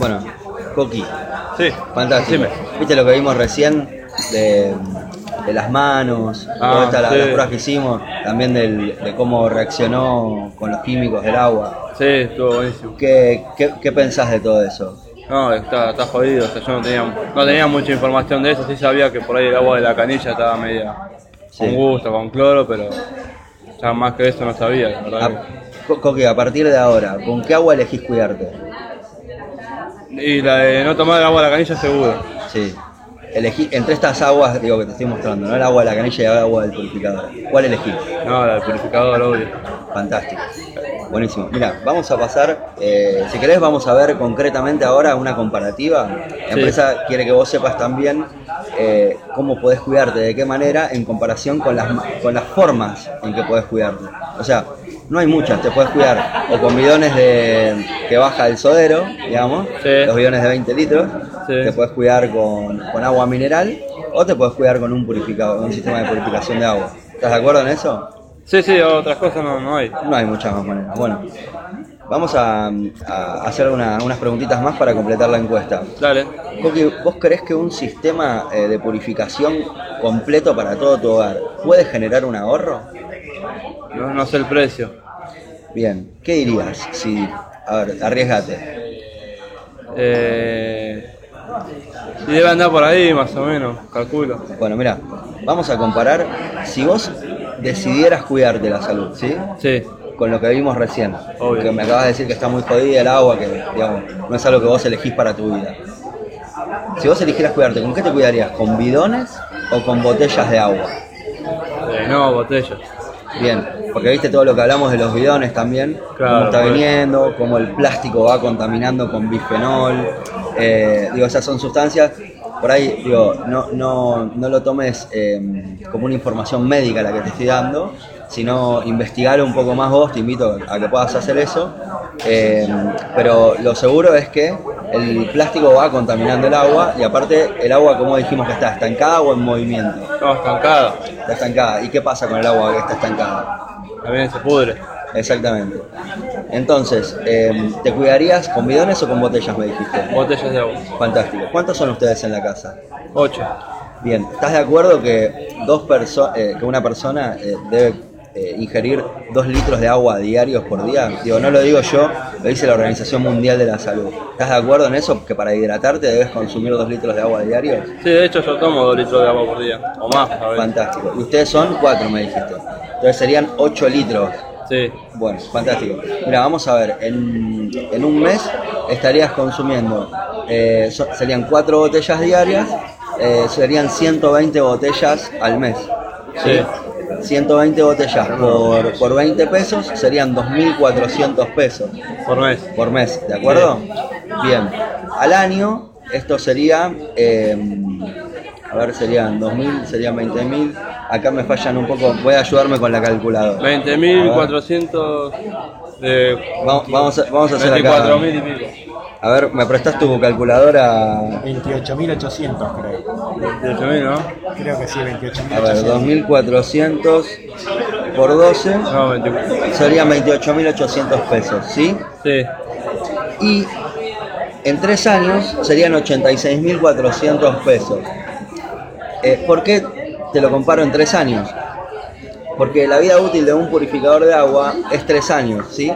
Bueno, Coqui, Sí. fantástico. Decime. ¿Viste lo que vimos recién de, de las manos, Ah, todas estas, las- sí. las pruebas que hicimos, también del- de cómo reaccionó con los químicos del agua? Sí, estuvo buenísimo. ¿Qué, qué, qué pensás de todo eso? No, está, está jodido. O sea, yo no tenía, no tenía mucha información de eso. Sí sabía que por ahí el agua de la canilla estaba media Sí. con gusto, con cloro, pero ya más que eso no sabía, la verdad. A, Co- Coqui, a partir de ahora, ¿con qué agua elegís cuidarte? Y la de no tomar el agua de la canilla seguro. Sí. Elegí, entre estas aguas, digo que te estoy mostrando, ¿no? El agua de la canilla y el agua del purificador. ¿Cuál elegís? No, la del purificador, obvio. Fantástico. Buenísimo. Mira, vamos a pasar, eh, si querés vamos a ver concretamente ahora una comparativa. La Sí. empresa quiere que vos sepas también eh, cómo podés cuidarte, de qué manera en comparación con las, con las formas en que podés cuidarte. O sea, no hay muchas, te puedes cuidar o con bidones de, que baja el sodero, digamos, Sí. los bidones de 20 litros, Sí. te puedes cuidar con, con agua mineral o te puedes cuidar con un purificador, un sistema de purificación de agua. ¿Estás de acuerdo en eso? Sí, sí, otras cosas no, no hay. No hay muchas más maneras. Bueno, vamos a, a hacer una- unas preguntitas más para completar la encuesta. Dale. ¿vos crees que un sistema eh, de purificación completo para todo tu hogar puede generar un ahorro? No, no sé el precio. Bien, ¿qué dirías si... A ver, arriesgate. Eh, y debe andar por ahí más o menos, calculo. Bueno, mira, vamos a comparar si vos decidieras cuidarte la salud, ¿sí? Sí, Con lo que vimos recién. Obvio. Que me acabas de decir que está muy jodida el agua, que digamos, no es algo que vos elegís para tu vida. Si vos eligieras cuidarte, ¿con qué te cuidarías? ¿Con bidones o con botellas de agua? Eh, no, botellas. Bien, porque viste todo lo que hablamos de los bidones también, Claro, cómo está viniendo, cómo el plástico va contaminando con bifenol. eh, digo, esas son sustancias, por ahí, digo, no, no, no lo tomes eh, como una información médica la que te estoy dando, sino investigar un poco más vos, te invito a que puedas hacer eso. eh, pero lo seguro es que el plástico va contaminando el agua y aparte el agua, como dijimos que está estancada o en movimiento. No, estancada. Está estancada. ¿Y qué pasa con el agua que está estancada? También se pudre. Exactamente. Entonces, eh, ¿te cuidarías con bidones o con botellas, me dijiste? Botellas de agua. Fantástico. ¿Cuántos son ustedes en la casa? Ocho. Bien, ¿estás de acuerdo que, dos perso eh, que una persona eh, debe eh, ingerir dos litros de agua diarios por día? Digo, no lo digo yo, lo dice la Organización Mundial de la Salud. ¿Estás de acuerdo en eso? Que para hidratarte debes consumir dos litros de agua diarios. Sí, de hecho yo tomo dos litros de agua por día. O más, a ver. Fantástico. Y ustedes son cuatro, me dijiste. Entonces serían ocho litros. Sí. Bueno, fantástico. Mira, vamos a ver, en, en un mes estarías consumiendo, eh, so- serían cuatro botellas diarias, eh, serían 120 botellas al mes. Sí. 120 botellas por, por 20 pesos serían 2.400 pesos Por mes. por mes, ¿de acuerdo? Bien. Al año, esto sería, eh, a ver, serían 2.000, serían 20.000. Acá me fallan un poco, voy a ayudarme con la calculadora. 20.400 de Vamos, vamos, a, vamos a hacer acá. 24.000 y pico. A ver, ¿me prestas tu calculadora? 28.800 creo. 28.000, ¿no? Creo que sí, A ver, 28.800. 2.400 por 12 No, 24. serían 28.800 pesos, ¿sí? Sí. Y en tres años serían 86.400 pesos. Eh, ¿Por qué te lo comparo en tres años? Porque la vida útil de un purificador de agua es tres años, ¿sí?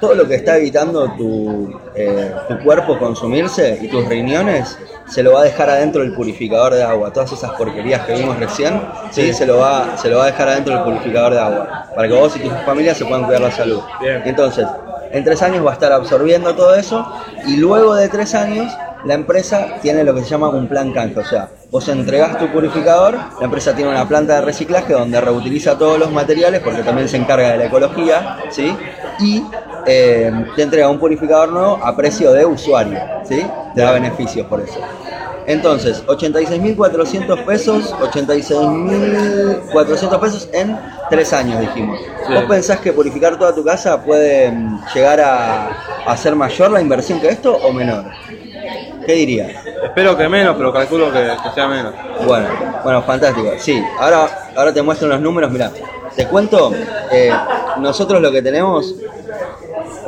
Todo lo que está evitando tu, eh, tu cuerpo consumirse y tus riñones se lo va a dejar adentro del purificador de agua. Todas esas porquerías que vimos recién, ¿sí? Se, lo va, se lo va a dejar adentro del purificador de agua. Para que vos y tu familia se puedan cuidar la salud. Bien. Entonces, en tres años va a estar absorbiendo todo eso y luego de tres años la empresa tiene lo que se llama un plan canje. O sea, vos entregás tu purificador, la empresa tiene una planta de reciclaje donde reutiliza todos los materiales porque también se encarga de la ecología, ¿sí? Y eh, te entrega un purificador nuevo a precio de usuario, ¿sí? Te da beneficios por eso. Entonces, 86.400 pesos, 86.400 pesos en tres años, dijimos. Sí. ¿Vos pensás que purificar toda tu casa puede mm, llegar a, a ser mayor la inversión que esto o menor? ¿Qué dirías? Espero que menos, pero calculo que, que sea menos. Bueno, bueno, fantástico. Sí, ahora, ahora te muestro los números. Mira, te cuento, eh, nosotros lo que tenemos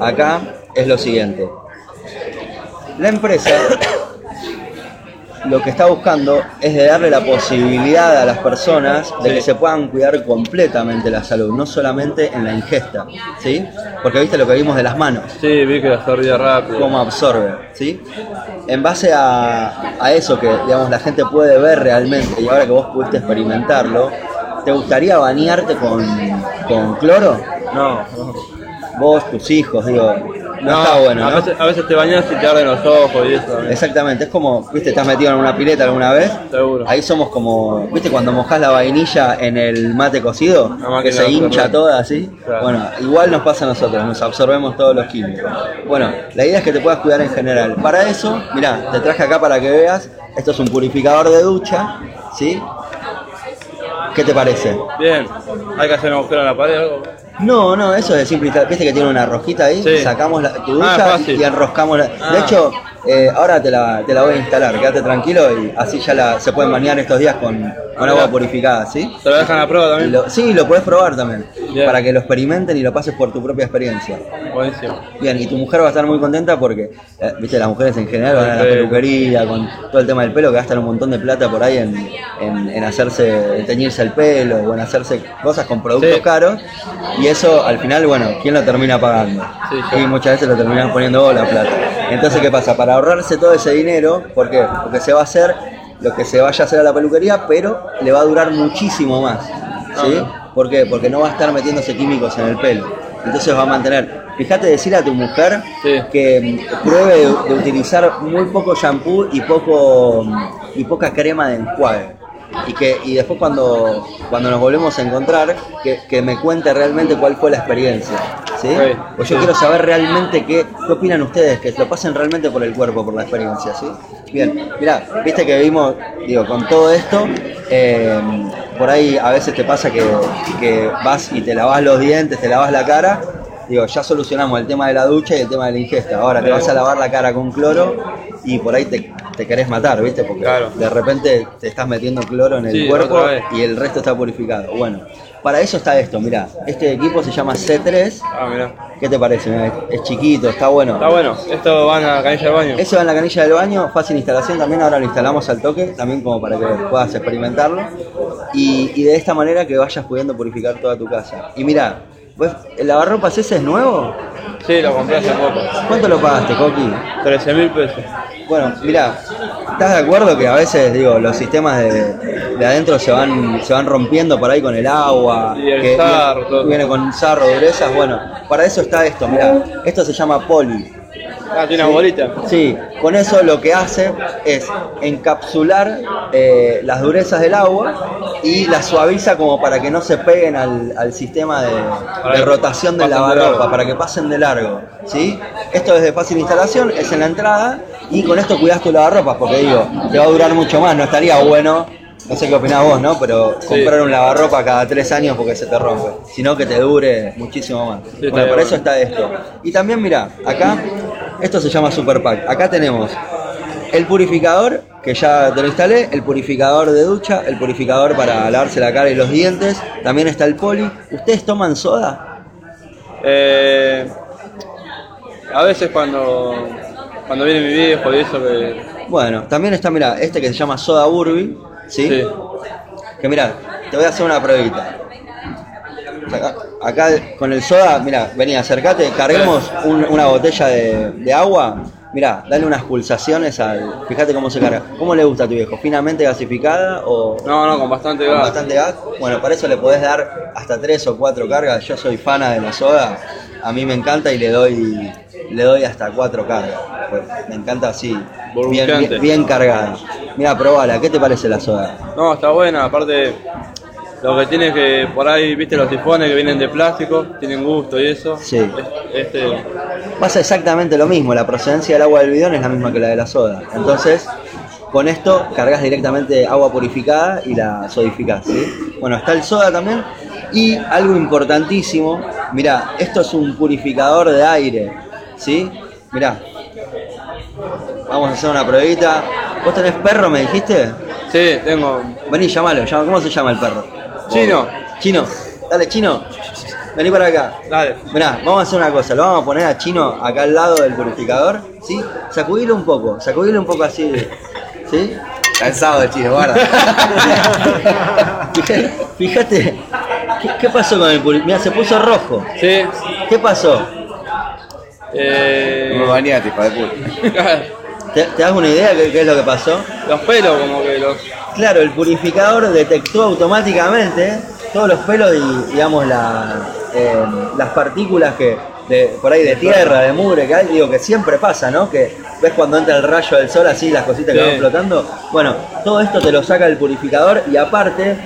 acá es lo siguiente. La empresa lo que está buscando es de darle la posibilidad a las personas de que se puedan cuidar completamente la salud, no solamente en la ingesta, ¿sí? Porque viste lo que vimos de las manos Sí, vi que la absorbía rápido. cómo absorbe, ¿sí? En base a, a eso que, digamos, la gente puede ver realmente y ahora que vos pudiste experimentarlo, ¿te gustaría bañarte con, con cloro? No, no. Vos, tus hijos, digo, no, está bueno, a, ¿no? veces, a veces te bañas y te arden los ojos y eso también. Exactamente, es como, viste, estás metido en una pileta alguna vez, Seguro. ahí somos como, viste, cuando mojás la vainilla en el mate cocido, que se hincha toda así, Claro. bueno, igual nos pasa a nosotros, nos absorbemos todos los químicos. Bueno, la idea es que te puedas cuidar en general. Para eso, mirá, te traje acá para que veas, esto es un purificador de ducha, ¿sí? ¿Qué te parece? Bien, hay que hacer un agujero en la pared o algo. No, no, eso es simple. ¿Viste que tiene una rosquita ahí? Sí. Sacamos la, tu Ah, y enroscamos la. De Ah. hecho, eh, ahora te la, te la voy a instalar, quédate tranquilo y así ya la, se pueden bañar estos días con, con agua purificada, ¿sí? ¿Te lo dejan a prueba también? lo- sí, lo puedes probar también, Bien. para que lo experimenten y lo pases por tu propia experiencia. Buenísimo. Bien, y tu mujer va a estar muy contenta porque, eh, viste, las mujeres en general van a la peluquería con todo el tema del pelo, que gastan un montón de plata por ahí en, en, en hacerse, en teñirse el pelo o en hacerse cosas con productos Sí. caros. Y eso, al final, bueno, ¿quién lo termina pagando? Sí, y muchas veces lo terminan poniendo vos la plata. Entonces, ¿qué pasa? Para ahorrarse todo ese dinero, ¿por qué? Porque se va a hacer lo que se vaya a hacer a la peluquería, pero le va a durar muchísimo más. ¿Sí? ¿Por qué? Porque no va a estar metiéndose químicos en el pelo. Entonces va a mantener. Fíjate decir a tu mujer Sí. que mm, pruebe de, de utilizar muy poco shampoo y poco y poca crema de enjuague. Y que y después cuando, cuando nos volvemos a encontrar, que, que me cuente realmente cuál fue la experiencia. ¿Sí? Pues yo quiero saber realmente qué, qué opinan ustedes, que lo pasen realmente por el cuerpo, por la experiencia, ¿sí? Bien, mirá, viste que vimos, digo, con todo esto, eh, por ahí a veces te pasa que, que vas y te lavas los dientes, te lavas la cara, digo, ya solucionamos el tema de la ducha y el tema de la ingesta, ahora te vas a lavar la cara con cloro y por ahí te, te querés matar, ¿viste? Porque Claro. de repente te estás metiendo cloro en el Sí, cuerpo y el resto está purificado. Bueno, para eso está esto, mirá, este equipo se llama C3, Ah, mirá. ¿Qué te parece? Mirá, Es chiquito, está bueno. Está bueno. Esto va en la canilla del baño. Ese va en la canilla del baño, fácil instalación también, ahora lo instalamos al toque, también como para que puedas experimentarlo. Y, y de esta manera que vayas pudiendo purificar toda tu casa. Y mira, ¿el lavarropas ese es nuevo? Sí, lo compré hace poco. ¿Cuánto lo pagaste, Coqui? 13 mil pesos. Bueno, mira, ¿estás de acuerdo que a veces digo los sistemas de, de adentro se van se van rompiendo por ahí con el agua? Y el que sarro, viene, todo. viene con sarro, durezas, bueno, para eso está esto, mira, esto se llama poli. Ah, tiene una bolita. Sí, con eso lo que hace es encapsular eh, las durezas del agua y las suaviza como para que no se peguen al, al sistema de, de rotación de lavarropa, para que pasen de largo. ¿sí? Esto es de fácil instalación, es en la entrada y con esto cuidas tu lavarropas, porque digo, te va a durar mucho más, no estaría bueno. No sé qué opinás vos, ¿no? Pero comprar un lavarropa cada tres años porque se te rompe. Sino que te dure muchísimo más. Sí, bueno, bien. eso está esto. Y también, mira, acá, esto se llama Super Pack. Acá tenemos el purificador, que ya te lo instalé, el purificador de ducha, el purificador para lavarse la cara y los dientes. También está el poli. ¿Ustedes toman soda? Eh, a veces cuando, cuando viene mi viejo y eso que... Bueno, también está, mira, este que se llama Soda Burby, ¿sí? Sí. Que mira, te voy a hacer una pruebita. Acá, con el soda, mira, vení, acercate, carguemos un- una botella de, de agua. Mira, dale unas pulsaciones al. Fíjate cómo se carga. ¿Cómo le gusta a tu viejo? ¿Finamente gasificada o No, no, con bastante con gas. bastante gas? Bueno, para eso le podés dar hasta tres o cuatro cargas. Yo soy fana de la soda, a mí me encanta y le doy le doy hasta cuatro cargas. Pues me encanta así, bien, Burbujeante. bien, bien cargada. Mira, probala, ¿qué te parece la soda? No, está buena, aparte Lo que tiene es que por ahí, viste, los sifones que vienen de plástico, tienen gusto y eso. Sí. Es- Este, Pasa exactamente lo mismo, la procedencia del agua del bidón es la misma que la de la soda. Entonces, con esto cargas directamente agua purificada y la sodificás. ¿sí? Bueno, está el soda también. Y algo importantísimo, mirá, esto es un purificador de aire. ¿Sí? Mirá. Vamos a hacer una pruebita. ¿Vos tenés perro, me dijiste? sí, tengo. Vení, llamalo. llama- ¿Cómo se llama el perro? Chino. Chino. Dale, Chino. Vení para acá. Dale. Mirá, vamos a hacer una cosa, lo vamos a poner a Chino acá al lado del purificador, ¿sí? Sacudilo un poco, sacudilo un poco así, ¿sí? Cansado de chino, guarda. Fíjate, fíjate, ¿qué, qué pasó con el purificador? Mirá, se puso rojo. Sí. ¿Qué pasó? Eh, No me bañaste, hijo de puta. ¿Te, te das una idea de qué es lo que pasó? los pelos, como que los. Claro, el purificador detectó automáticamente todos los pelos y, digamos, la, eh, las partículas que de, por ahí de tierra, de mugre, que hay, digo que siempre pasa, ¿no? Que ves cuando entra el rayo del sol así, las cositas que van flotando. Bueno, todo esto te lo saca el purificador y aparte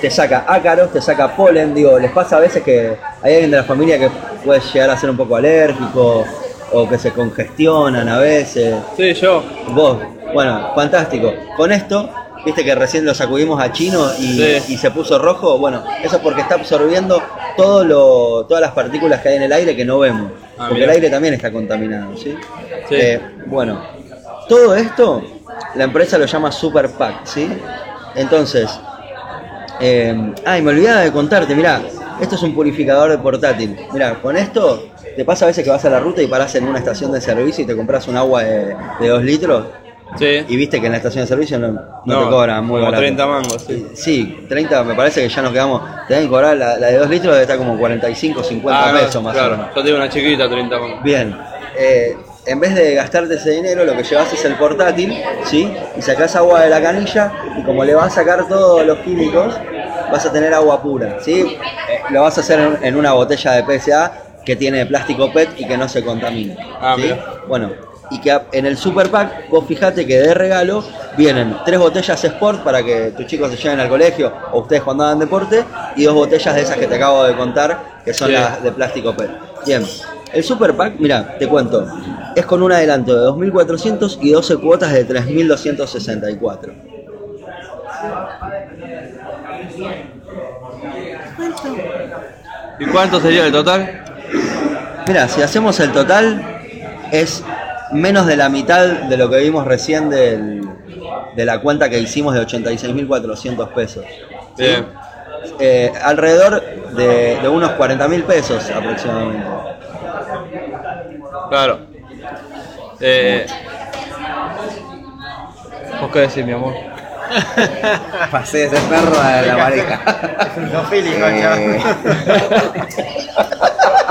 te saca ácaros, te saca polen, digo, les pasa a veces que hay alguien de la familia que puede llegar a ser un poco alérgico o que se congestionan a veces. Sí, yo. Vos, bueno, fantástico. Con esto, viste que recién lo sacudimos a Chino y, Sí. y se puso rojo. Bueno, eso es porque está absorbiendo todo lo, todas las partículas que hay en el aire que no vemos. Ah, porque el aire también está contaminado, ¿sí? Sí. Eh, bueno, todo esto, la empresa lo llama Super Pack, ¿sí? Entonces, eh, ay, me olvidaba de contarte, mirá, esto es un purificador de portátil. Mirá, con esto te pasa a veces que vas a la ruta y parás en una estación de servicio y te compras un agua de, de 2 litros Sí. y viste que en la estación de servicio no, no te cobran muy como barato. 30 mangos, sí. Sí, 30 me parece que ya nos quedamos, te deben cobrar la, la de 2 litros debe estar como 45, 50 Ah, no, pesos más o claro. menos. Yo tengo una chiquita, 30 mangos. Bien, eh, en vez de gastarte ese dinero, lo que llevas es el portátil, ¿sí? Y sacás agua de la canilla y como le vas a sacar todos los químicos, vas a tener agua pura, ¿sí? Eh, lo vas a hacer en, en una botella de PSA que tiene plástico PET y que no se contamina. Ah, ¿sí? Bueno, y que en el Super Pack, vos fijate que de regalo vienen tres botellas Sport para que tus chicos se lleven al colegio o ustedes cuando hagan deporte y dos botellas de esas que te acabo de contar, que son Sí. las de plástico PET. Bien, el Super Pack, mira, te cuento, es con un adelanto de 2.400 y 12 cuotas de 3.264. ¿Y cuánto sería el total? Mira, si hacemos el total, es menos de la mitad de lo que vimos recién del- de la cuenta que hicimos de 86.400 pesos. ¿sí? Bien. Eh, alrededor de, de unos 40.000 pesos aproximadamente. Claro. Eh, ¿Vos qué decís, mi amor? Pasé de ser perro a la pareja. Es un Eh,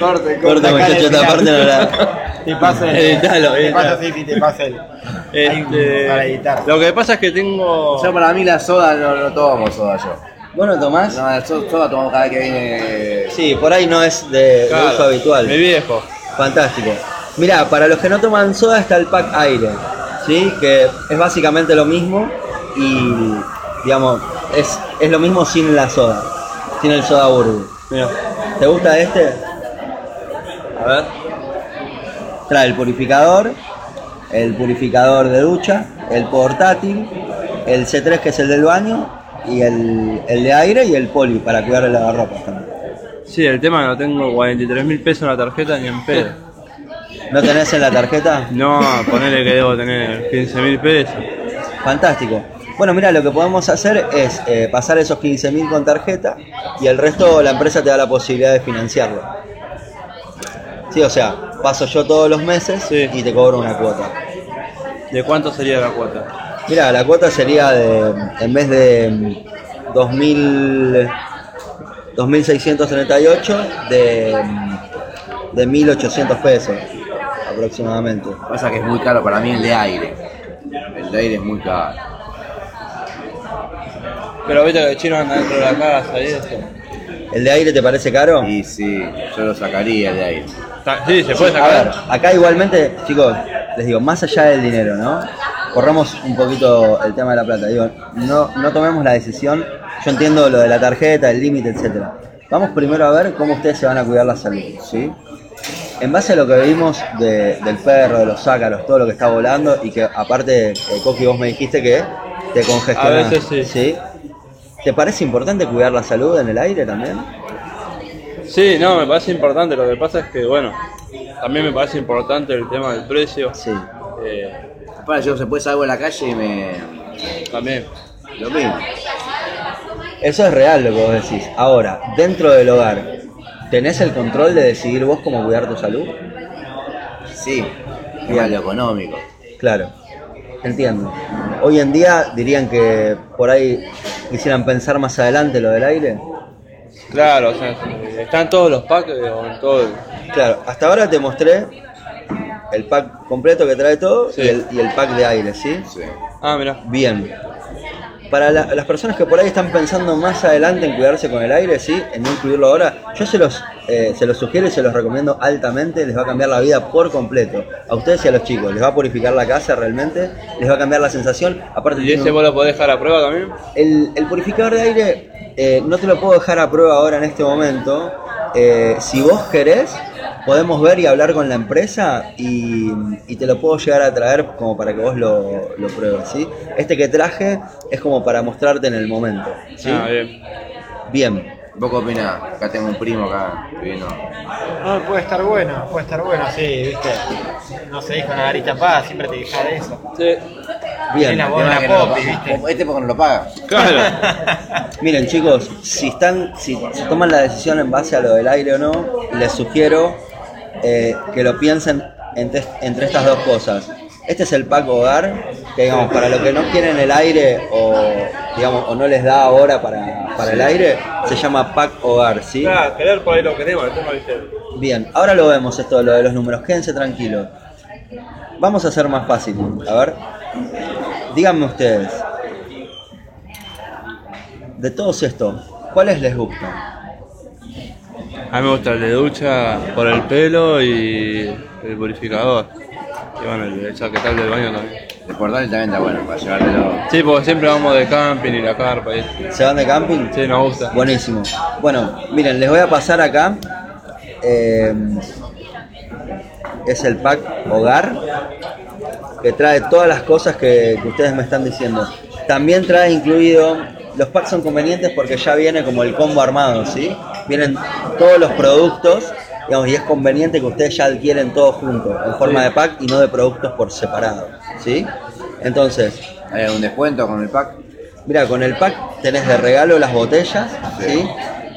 Corte, Corte, muchacho, esta parte no la. Te paso el. Editalo, Te paso, sí, sí, te paso el. Este, para editar. Lo que pasa es que tengo. Yo para mí la soda no, no tomo soda yo. Bueno, Tomás. No, la so- soda tomamos cada vez que viene. Sí, por ahí no es de, de Claro, uso habitual. Mi viejo. Fantástico. Mirá, para los que no toman soda está el pack aire, ¿sí? Que es básicamente lo mismo y, digamos, es, es lo mismo sin la soda, sin el soda burbu. Mira. ¿Te gusta este? A ver. Trae el purificador, el purificador de ducha, el portátil, el C3 que es el del baño y el, el de aire y el poli para cuidar el lavarropas también. Sí, el tema que no tengo 43 mil pesos en la tarjeta ni en pedo. ¿No tenés en la tarjeta? No, ponele que debo tener 15 mil pesos. Fantástico. Bueno, mira, lo que podemos hacer es eh, pasar esos 15.000 con tarjeta y el resto la empresa te da la posibilidad de financiarlo. Sí, o sea, paso yo todos los meses Sí. y te cobro una cuota. ¿De cuánto sería la cuota? Mira, la cuota sería de, en vez de mm, 2.000, 2.638, de, mm, de 1.800 pesos aproximadamente. Pasa que es muy caro para mí el de aire. El de aire es muy caro. Pero viste que el chino anda dentro de la casa y eso. ¿El de aire te parece caro? Y sí, yo lo sacaría el de aire. Sí, se puede A ver, sacar. acá igualmente, chicos, les digo, más allá del dinero, ¿no? corramos un poquito el tema de la plata. Digo, no, no tomemos la decisión. Yo entiendo lo de la tarjeta, el límite, etcétera. Vamos primero a ver cómo ustedes se van a cuidar la salud, ¿sí? En base a lo que vimos de- del perro, de los ácaros, todo lo que está volando y que aparte, eh, Coqui, vos me dijiste que te congestionás. A veces sí. ¿Te parece importante cuidar la salud en el aire también? Sí, no, me parece importante. Lo que pasa es que, bueno, también me parece importante el tema del precio. Sí. Eh, Para, yo se puede salgo en la calle y me. también. Lo mismo. Eso es real lo que vos decís. Ahora, dentro del hogar, ¿tenés el control de decidir vos cómo cuidar tu salud? Sí. Lo económico. Claro, entiendo. Hoy en día dirían que por ahí quisieran pensar más adelante lo del aire. Claro, o sea, están todos los packs eh, o en todo. el- Claro, hasta ahora te mostré el pack completo que trae todo Sí. y, el, y el pack de aire, ¿sí? Sí. Ah, mira. Bien. Para la- las personas que por ahí están pensando más adelante en cuidarse con el aire, ¿sí? En no incluirlo ahora, yo se los, eh, se los sugiero y se los recomiendo altamente, les va a cambiar la vida por completo. A ustedes y a los chicos, les va a purificar la casa realmente, les va a cambiar la sensación. Aparte, ¿Y ese vos lo podés dejar a prueba también? el, el purificador de aire eh, no te lo puedo dejar a prueba ahora en este momento. Eh, si vos querés, podemos ver y hablar con la empresa y, y te lo puedo llegar a traer como para que vos lo, lo pruebes. ¿sí? Este que traje es como para mostrarte en el momento. ¿sí? Ah, bien. Bien. ¿Vos qué opinás? Acá tengo un primo acá que vino. No, puede estar bueno, puede estar bueno, sí, viste. No se dijo una garita paz, siempre te quejas de eso. Sí. Bien. Es la no lo viste. Este porque no lo paga. Claro. Miren chicos, si están, si, si toman la decisión en base a lo del aire o no, les sugiero eh, que lo piensen entre, entre estas dos cosas. Este es el pack hogar, que digamos, para los que no quieren el aire o digamos o no les da ahora para, para el aire, se llama pack hogar, ¿sí? Claro, querer por ahí lo queremos, tema viste. Bien, ahora lo vemos esto, lo de los números, quédense tranquilos. Vamos a hacer más fácil, a ver. Díganme ustedes, de todos estos, ¿cuáles les gustan? A mí me gusta el de ducha por el pelo y el purificador. Y bueno, el, chaquetal del baño también. El portal también está bueno para llevártelo. Sí, porque siempre vamos de camping y la carpa y. ¿Se van de camping? Sí, nos gusta. Buenísimo. Bueno, miren, les voy a pasar acá. eh, es el pack hogar que trae todas las cosas que, que ustedes me están diciendo. También trae incluido, los packs son convenientes porque ya viene como el combo armado, ¿sí? Vienen todos los productos, digamos, y es conveniente que ustedes ya adquieren todo junto, en forma Sí. de pack y no de productos por separado, ¿sí? Entonces, ¿Hay algún descuento con el pack? Mira, con el pack tenés de regalo las botellas, ¿sí?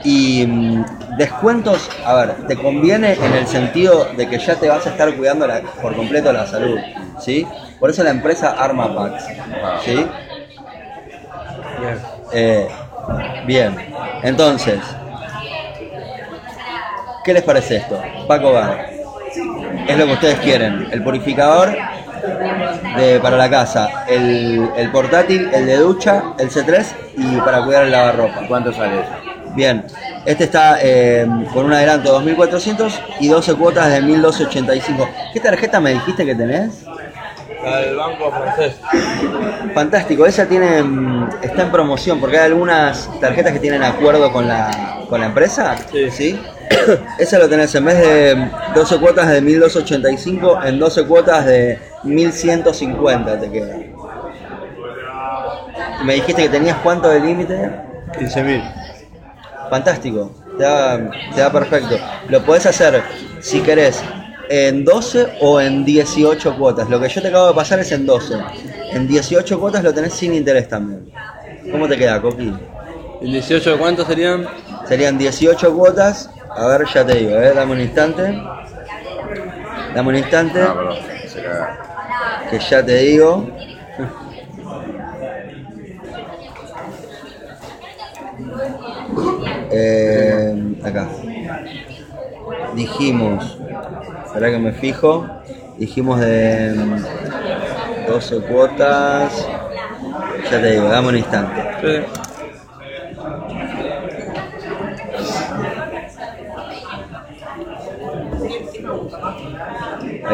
Y mm, descuentos, a ver, te conviene en el sentido de que ya te vas a estar cuidando la- por completo la salud, ¿sí? Por eso la empresa arma packs, ¿sí? Bien. Eh, bien, entonces, ¿qué les parece esto? Pack Hogar. Es lo que ustedes quieren, el purificador de, para la casa, el, el portátil, el de ducha, el C3 y para cuidar el lavarropa. ¿Cuánto sale eso? Bien, este está eh, con un adelanto de 2.400 y 12 cuotas de 1.285. ¿Qué tarjeta me dijiste que tenés? La del banco francés. Fantástico, esa tiene mm, está en promoción porque hay algunas tarjetas que tienen acuerdo con la, con la empresa. Sí. Esa lo tenés en vez de 12 cuotas de 1285 en 12 cuotas de 1150 te queda. Me dijiste que tenías cuánto de límite. 15.000. Fantástico, te da, te da perfecto. Lo podés hacer si querés en 12 o en 18 cuotas. Lo que yo te acabo de pasar es en 12. En 18 cuotas lo tenés sin interés también. ¿Cómo te queda, Coqui? ¿El 18 de cuántos serían? Serían 18 cuotas. A ver, ya te digo, ¿eh? dame un instante. Dame un instante, Ah, perdón. Se caga. que ya te digo. Eh, acá. Dijimos, para que me fijo, dijimos de mm, 12 cuotas. Ya te digo, dame un instante. Sí.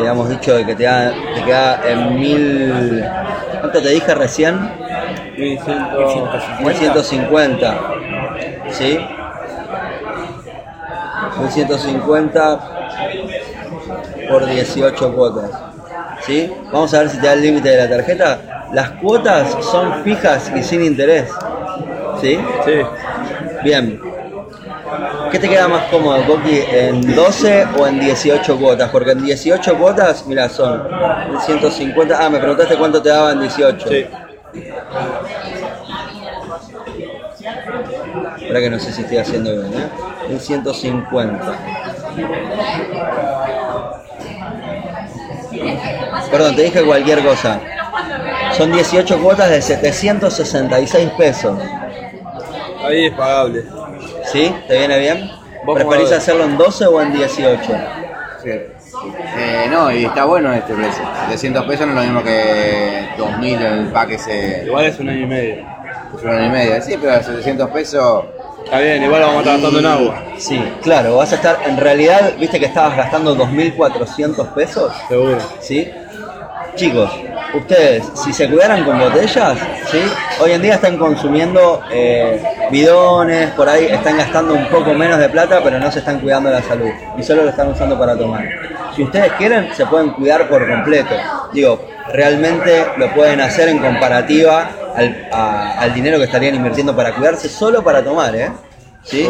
Habíamos dicho de que te, da, te queda en mil ¿Cuánto te dije recién? 1100. 1150. ¿Sí? 1150 por 18 cuotas. ¿Sí? Vamos a ver si te da el límite de la tarjeta. Las cuotas son fijas y sin interés. ¿Sí? Sí. Bien. ¿Qué te queda más cómodo, Coqui? ¿En 12 o en 18 cuotas? Porque en 18 cuotas, mira, son 150. Ah, me preguntaste cuánto te daba en 18. Sí. Espera que no sé si estoy haciendo bien, ¿eh? 1150. Perdón, te dije cualquier cosa. Son 18 cuotas de 766 pesos. Ahí es pagable. ¿Sí? ¿Te viene bien? Vos ¿Preferís hacerlo en 12 o en 18? Sí. Eh, no, y está bueno este precio. 700 pesos no es lo mismo que 2000 el pack ese. Igual es un año y medio. Es un año y medio. Sí, pero 700 pesos. Está bien, igual vamos a estar gastando en agua. Sí, claro, vas a estar. En realidad, viste que estabas gastando 2.400 pesos. Seguro. ¿sí? Chicos, ustedes, si se cuidaran con botellas, ¿sí? Hoy en día están consumiendo eh, bidones, por ahí están gastando un poco menos de plata, pero no se están cuidando la salud y solo lo están usando para tomar. Si ustedes quieren, se pueden cuidar por completo. Digo, realmente lo pueden hacer en comparativa al, al dinero que estarían invirtiendo para cuidarse solo para tomar, ¿eh? ¿Sí?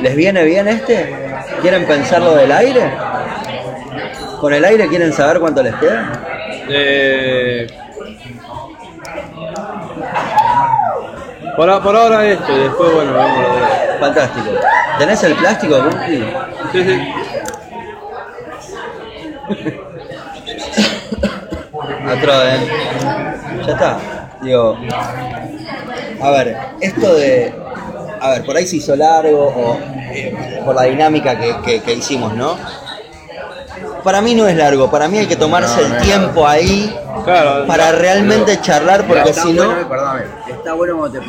¿Les viene bien este? ¿Quieren pensar lo del aire? ¿Con el aire quieren saber cuánto les queda? Eh, por, ahora esto, y después, bueno, vamos a ver. Fantástico. ¿Tenés el plástico? Sí, sí. Atroz, ¿eh? Ya está. Digo, a ver, esto de. A ver, por ahí se hizo largo o eh, por la dinámica que, que- que hicimos, ¿no? Para mí no es largo, para mí hay que tomarse No, el no tiempo ahí Claro. para realmente charlar, porque si no. bueno, perdóname, está bueno cuando te